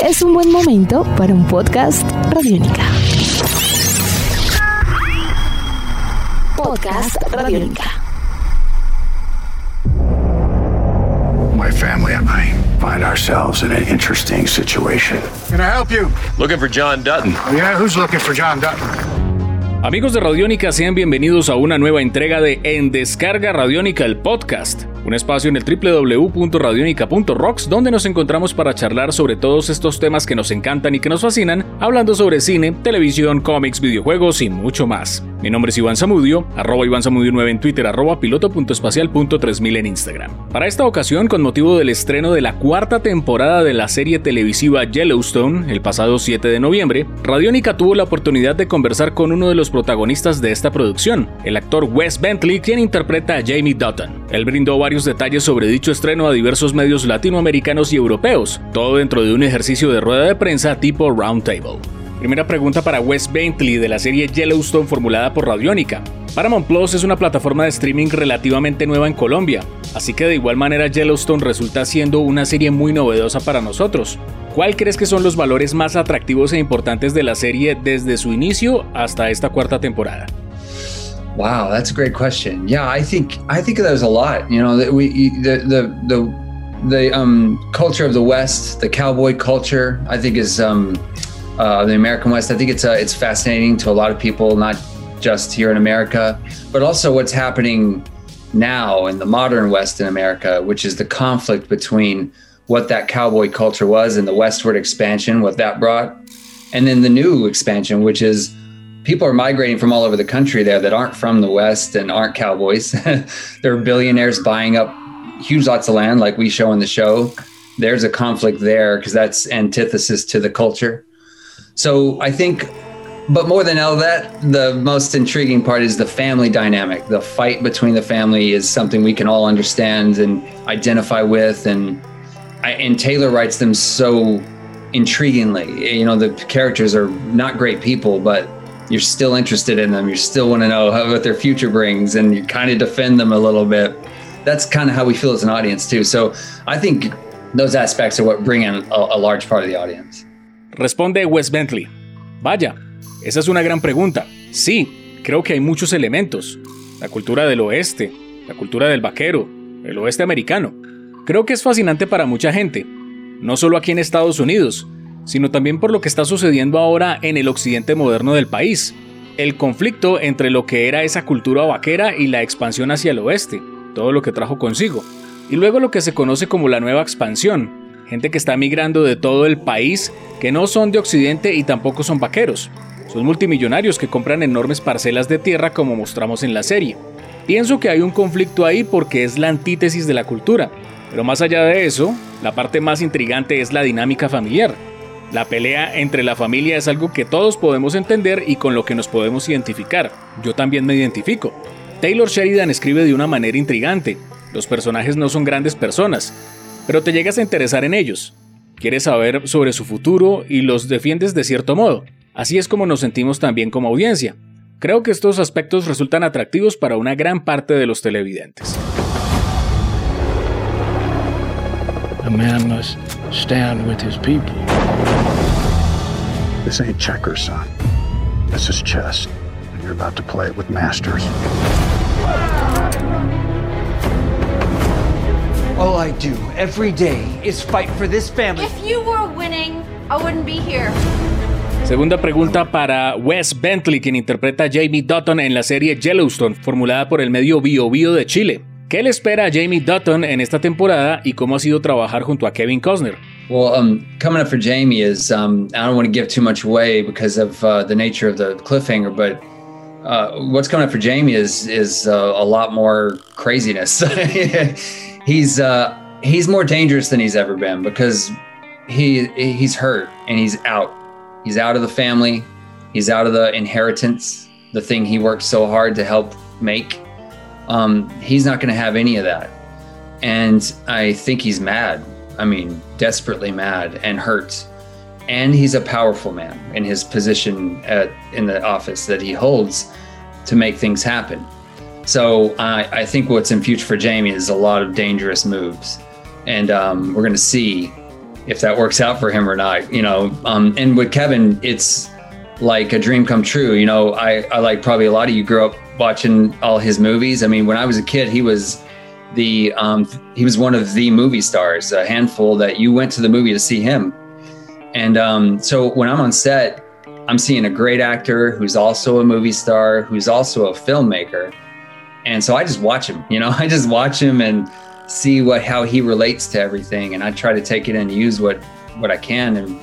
es un buen momento para un podcast Radiónica. Podcast Radiónica. My family and I find ourselves in an interesting situation. Can I help you? Looking for John Dutton. Yeah, who's looking for John Dutton? Amigos de Radiónica, sean bienvenidos a una nueva entrega de En Descarga Radiónica, el podcast, un espacio en el www.radionica.rocks donde nos encontramos para charlar sobre todos estos temas que nos encantan y que nos fascinan, hablando sobre cine, televisión, cómics, videojuegos y mucho más. Mi nombre es Iván Zamudio, arroba Iván Zamudio 9 en Twitter, arroba piloto.espacial.3000 en Instagram. Para esta ocasión, con motivo del estreno de la cuarta temporada de la serie televisiva Yellowstone, el pasado 7 de noviembre, Radiónica tuvo la oportunidad de conversar con uno de los protagonistas de esta producción, el actor Wes Bentley, quien interpreta a Jamie Dutton. Él brindó varios detalles sobre dicho estreno a diversos medios latinoamericanos y europeos, todo dentro de un ejercicio de rueda de prensa tipo Roundtable. Primera pregunta para Wes Bentley de la serie Yellowstone formulada por Radiónica. Paramount Plus es una plataforma de streaming relativamente nueva en Colombia, así que de igual manera Yellowstone resulta siendo una serie muy novedosa para nosotros. ¿Cuál crees que son los valores más atractivos e importantes de la serie desde su inicio hasta esta cuarta temporada? Wow, that's a great question. Yeah, I think I think there's a lot. You know, the the the the um, culture of the West, the cowboy culture, I think is um, uh, the American West. I think it's uh, it's fascinating to a lot of people, not just here in America, but also what's happening now in the modern West in America, which is the conflict between what that cowboy culture was and the westward expansion, what that brought. And then the new expansion, which is people are migrating from all over the country there that aren't from the West and aren't cowboys. there are billionaires buying up huge lots of land, like we show in the show. There's a conflict there because that's antithesis to the culture. So I think, but more than all that, the most intriguing part is the family dynamic. The fight between the family is something we can all understand and identify with and I, and Taylor writes them so intriguingly. You know, the characters are not great people, but you're still interested in them. You still want to know how, what their future brings, and you kind of defend them a little bit. That's kind of how we feel as an audience too. So I think those aspects are what bring in a, a large part of the audience. Responde Wes Bentley. Vaya, esa es una gran pregunta. Sí, creo que hay muchos elementos. La cultura del oeste, la cultura del vaquero, el oeste americano. Creo que es fascinante para mucha gente, no solo aquí en Estados Unidos, sino también por lo que está sucediendo ahora en el occidente moderno del país. El conflicto entre lo que era esa cultura vaquera y la expansión hacia el oeste, todo lo que trajo consigo. Y luego lo que se conoce como la nueva expansión, gente que está migrando de todo el país, que no son de occidente y tampoco son vaqueros. Son multimillonarios que compran enormes parcelas de tierra como mostramos en la serie. Pienso que hay un conflicto ahí porque es la antítesis de la cultura, pero más allá de eso, la parte más intrigante es la dinámica familiar. La pelea entre la familia es algo que todos podemos entender y con lo que nos podemos identificar. Yo también me identifico. Taylor Sheridan escribe de una manera intrigante. Los personajes no son grandes personas, pero te llegas a interesar en ellos. Quieres saber sobre su futuro y los defiendes de cierto modo. Así es como nos sentimos también como audiencia. Creo que estos aspectos resultan atractivos para una gran parte de los televidentes. A man must stand with his people. This ain't checkers, son. This is chess. And you're about to play it with masters. All I do every day is fight for this family. If you were winning, I wouldn't be here. Segunda pregunta para Wes Bentley, quien interpreta a Jamie Dutton en la serie Yellowstone, formulada por el medio Bio Bio de Chile. ¿Qué le espera a Jamie Dutton en esta temporada y cómo ha sido trabajar junto a Kevin Costner? Well, um, coming up for Jamie is um, I don't want to give too much away because of uh, the nature of the cliffhanger, but uh, what's coming up for Jamie is is uh, a lot more craziness. he's uh, he's more dangerous than he's ever been because he he's hurt and he's out. He's out of the family. He's out of the inheritance, the thing he worked so hard to help make um, he's not going to have any of that. And I think he's mad. I mean, desperately mad and hurt. And he's a powerful man in his position at, in the office that he holds to make things happen. So I, I think what's in future for Jamie is a lot of dangerous moves. And um, we're going to see if that works out for him or not. You know, um, and with Kevin, it's like a dream come true. You know, I, I like probably a lot of you grew up watching all his movies. I mean, when I was a kid, he was the um, he was one of the movie stars, a handful that you went to the movie to see him. And um, so when I'm on set, I'm seeing a great actor who's also a movie star, who's also a filmmaker. And so I just watch him, you know, I just watch him and see what how he relates to everything and I try to take it and use what what I can and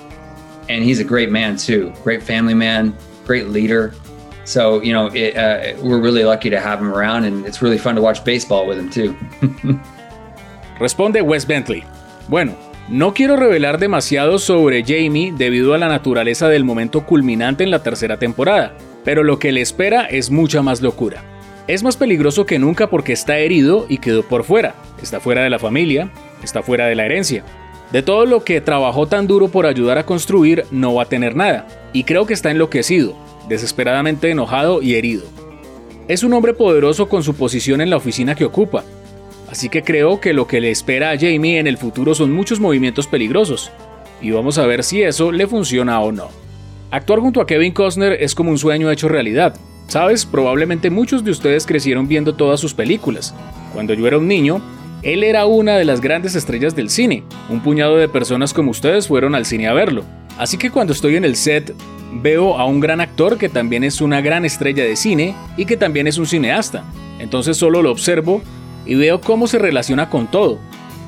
and he's a great man too. Great family man, great leader. So, you know, it, uh, we're really lucky to have him around and it's really fun to watch baseball with him too. Responde Wes Bentley. Bueno, no quiero revelar demasiado sobre Jamie debido a la naturaleza del momento culminante en la tercera temporada, pero lo que le espera es mucha más locura. Es más peligroso que nunca porque está herido y quedó por fuera, está fuera de la familia, está fuera de la herencia. De todo lo que trabajó tan duro por ayudar a construir, no va a tener nada, y creo que está enloquecido, desesperadamente enojado y herido. Es un hombre poderoso con su posición en la oficina que ocupa, así que creo que lo que le espera a Jamie en el futuro son muchos movimientos peligrosos, y vamos a ver si eso le funciona o no. Actuar junto a Kevin Costner es como un sueño hecho realidad, Sabes, probablemente muchos de ustedes crecieron viendo todas sus películas. Cuando yo era un niño, él era una de las grandes estrellas del cine. Un puñado de personas como ustedes fueron al cine a verlo. Así que cuando estoy en el set, veo a un gran actor que también es una gran estrella de cine y que también es un cineasta. Entonces solo lo observo y veo cómo se relaciona con todo.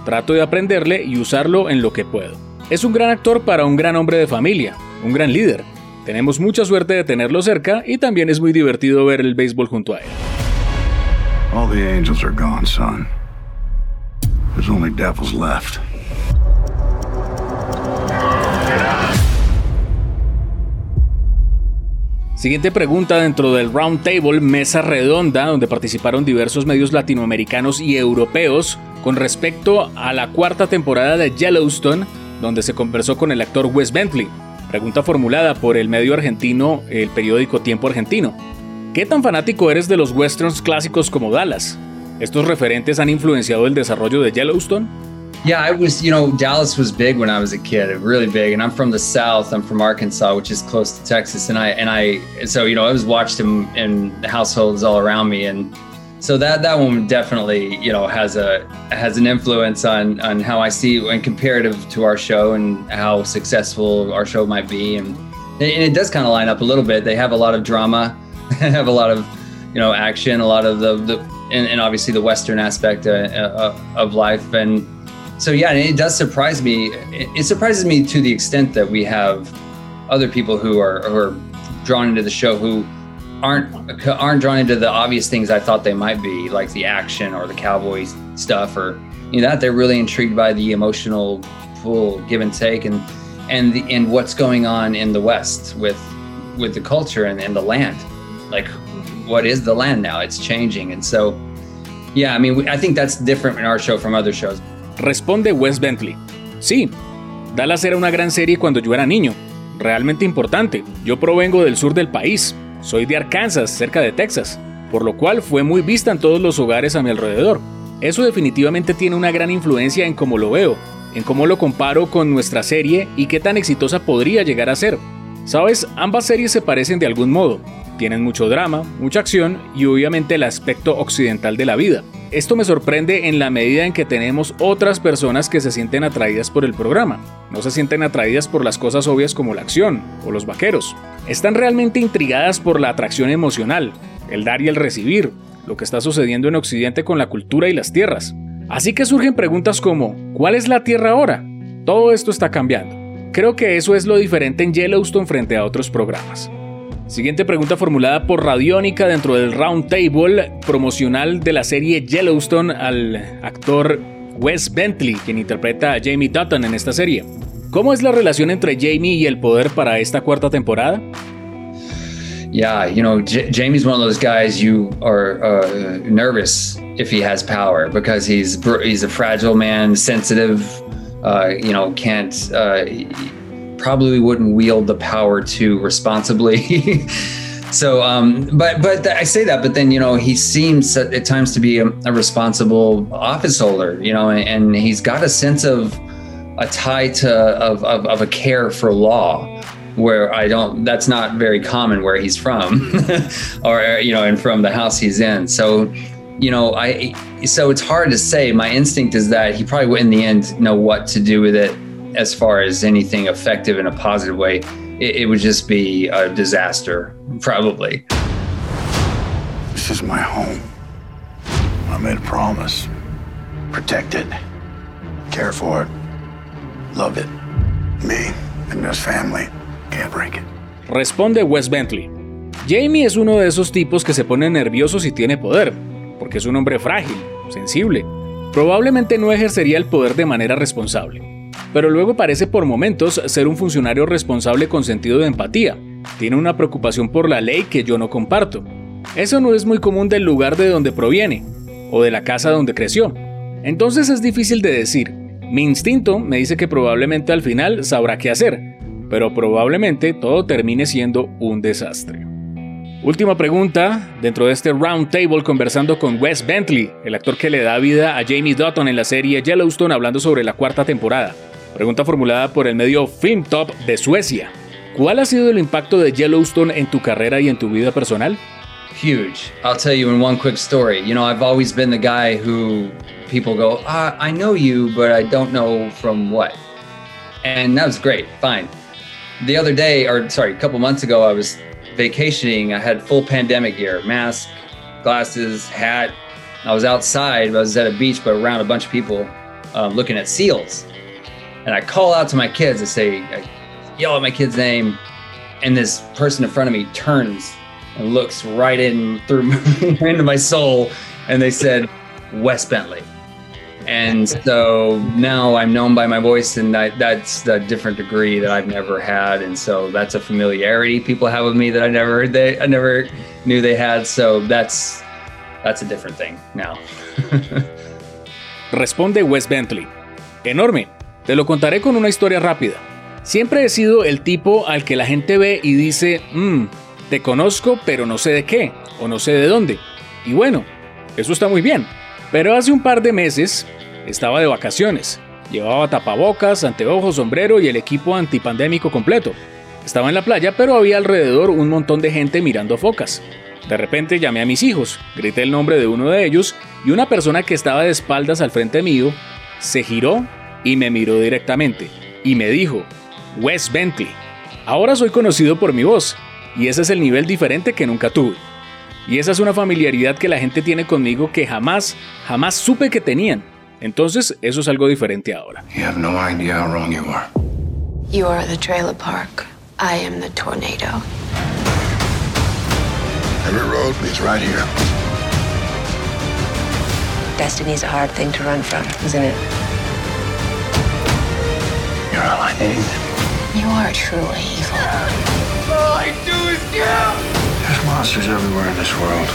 Trato de aprenderle y usarlo en lo que puedo. Es un gran actor para un gran hombre de familia, un gran líder. Tenemos mucha suerte de tenerlo cerca y también es muy divertido ver el béisbol junto a él. All the angels are gone, son. There's only devils left. Siguiente pregunta dentro del Round Table, mesa redonda, donde participaron diversos medios latinoamericanos y europeos con respecto a la cuarta temporada de Yellowstone, donde se conversó con el actor Wes Bentley. Pregunta formulada por el medio argentino, el periódico Tiempo Argentino. ¿Qué tan fanático eres de los westerns clásicos como Dallas? ¿Estos referentes han influenciado el desarrollo de Yellowstone? Yeah, I was, you know, Dallas was big when I was a kid, really big. And I'm from the South. I'm from Arkansas, which is close to Texas. And I, and I, so, you know, I was watched him in households all around me. And so that that one definitely you know has a has an influence on on how I see and comparative to our show and how successful our show might be and and it does kind of line up a little bit. They have a lot of drama, have a lot of you know action, a lot of the the and, and obviously the Western aspect uh, uh, of life and so yeah, it does surprise me. It, surprises me to the extent that we have other people who are who are drawn into the show who aren't aren't drawn into the obvious things I thought they might be, like the action or the cowboy stuff, or you know that they're really intrigued by the emotional full give and take and and the and what's going on in the West with with the culture and, and the land. Like, what is the land now? It's changing, and so yeah, I mean, I think that's different in our show from other shows. Responde Wes Bentley. Sí, Dallas era una gran serie cuando yo era niño, realmente importante. Yo provengo del sur del país, soy de Arkansas, cerca de Texas, por lo cual fue muy vista en todos los hogares a mi alrededor. Eso definitivamente tiene una gran influencia en cómo lo veo, en cómo lo comparo con nuestra serie y qué tan exitosa podría llegar a ser. Sabes, ambas series se parecen de algún modo, tienen mucho drama, mucha acción y obviamente el aspecto occidental de la vida. Esto me sorprende en la medida en que tenemos otras personas que se sienten atraídas por el programa. No se sienten atraídas por las cosas obvias como la acción o los vaqueros. Están realmente intrigadas por la atracción emocional, el dar y el recibir, lo que está sucediendo en Occidente con la cultura y las tierras. Así que surgen preguntas como, ¿cuál es la Tierra ahora? Todo esto está cambiando. Creo que eso es lo diferente en Yellowstone frente a otros programas. Siguiente pregunta formulada por Radiónica dentro del Round Table promocional de la serie Yellowstone al actor Wes Bentley, quien interpreta a Jamie Dutton en esta serie. ¿Cómo es la relación entre Jamie y el poder para esta cuarta temporada? Yeah, you know, Jamie's one of those guys you are uh, nervous if he has power because he's he's a fragile man, sensitive, uh, you know, can't uh, probably wouldn't wield the power to responsibly. so, um, but but I say that, but then you know he seems at, times to be a, a responsible office holder, you know, and, and, he's got a sense of a tie to of, of, of a care for law where I don't that's not very common where he's from or you know and from the house he's in. So you know I so it's hard to say. My instinct is that he probably would in the end know what to do with it as far as anything effective in a positive way it, it would just be a disaster probably This is my home. I made a promise. Protect it. Care for it. Love it. Me and this family can't break it. Responde Wes Bentley. Jamie es uno de esos tipos que se pone nervioso si tiene poder, porque es un hombre frágil, sensible. Probablemente no ejercería el poder de manera responsable, pero luego parece por momentos ser un funcionario responsable con sentido de empatía. Tiene una preocupación por la ley que yo no comparto. Eso no es muy común del lugar de donde proviene, o de la casa donde creció. Entonces es difícil de decir. Mi instinto me dice que probablemente al final sabrá qué hacer, pero probablemente todo termine siendo un desastre. Última pregunta, dentro de este round table conversando con Wes Bentley, el actor que le da vida a Jamie Dutton en la serie Yellowstone hablando sobre la cuarta temporada. Pregunta formulada por el medio Film Top de Suecia. ¿Cuál ha sido el impacto de Yellowstone en tu carrera y en tu vida personal? huge. I'll tell you in one quick story. You know, I've always been the guy who people go, ah, I know you, but I don't know from what. And that was great. Fine. The other day, or sorry, a couple months ago, I was vacationing. I had full pandemic gear, mask, glasses, hat. I was outside. I was at a beach, but around a bunch of people um, looking at seals. And I call out to my kids. I say, I yell at my kid's name. And this person in front of me turns and looks right in through into my soul and they said wes bentley and so now i'm known by my voice and that, that's a different degree that i've never had and so that's a familiarity people have with me that i never they i never knew they had so that's that's a different thing now Responde Wes Bentley. Enorme. Te lo contaré con una historia rápida. Siempre he sido el tipo al que la gente ve y dice, mmm, te conozco pero no sé de qué, o no sé de dónde. Y bueno, eso está muy bien. Pero hace un par de meses estaba de vacaciones. Llevaba tapabocas, anteojos, sombrero y el equipo antipandémico completo. Estaba en la playa, pero había alrededor un montón de gente mirando focas. De repente llamé a mis hijos, grité el nombre de uno de ellos y una persona que estaba de espaldas al frente mío se giró y me miró directamente y me dijo, Wes Bentley. Ahora soy conocido por mi voz y ese es el nivel diferente que nunca tuve. Y esa es una familiaridad que la gente tiene conmigo que jamás, jamás supe que tenían. Entonces, eso es algo diferente ahora. You have no idea how wrong you are. You are the trailer park. I am the tornado. Every road leads right here. Destiny's a hard thing to run from, isn't it? You are truly evil. There's monsters everywhere in this world.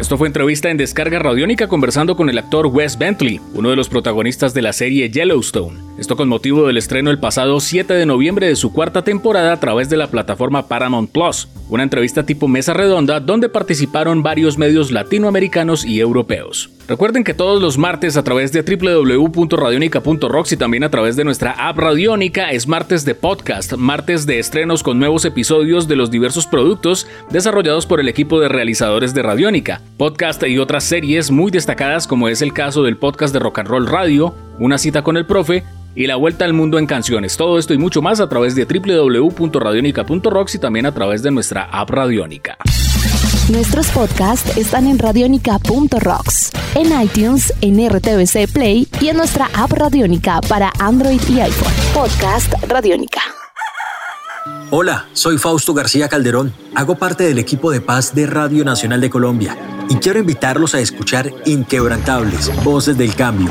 Esto fue entrevista en Descarga Radiónica conversando con el actor Wes Bentley, uno de los protagonistas de la serie Yellowstone. Esto con motivo del estreno el pasado 7 de noviembre de su cuarta temporada a través de la plataforma Paramount Plus. Una entrevista tipo mesa redonda donde participaron varios medios latinoamericanos y europeos. Recuerden que todos los martes a través de www.radionica.rocks y también a través de nuestra app Radiónica es martes de podcast, martes de estrenos con nuevos episodios de los diversos productos desarrollados por el equipo de realizadores de Radiónica, podcast y otras series muy destacadas como es el caso del podcast de Rock and Roll Radio, Una cita con el profe y la vuelta al mundo en canciones. Todo esto y mucho más a través de www.radionica.rocks y también a través de nuestra app Radiónica. Nuestros podcasts están en radionica.rocks, en iTunes, en RTVC Play y en nuestra app Radiónica para Android y iPhone. Podcast Radiónica. Hola, soy Fausto García Calderón. Hago parte del equipo de paz de Radio Nacional de Colombia y quiero invitarlos a escuchar Inquebrantables, Voces del Cambio,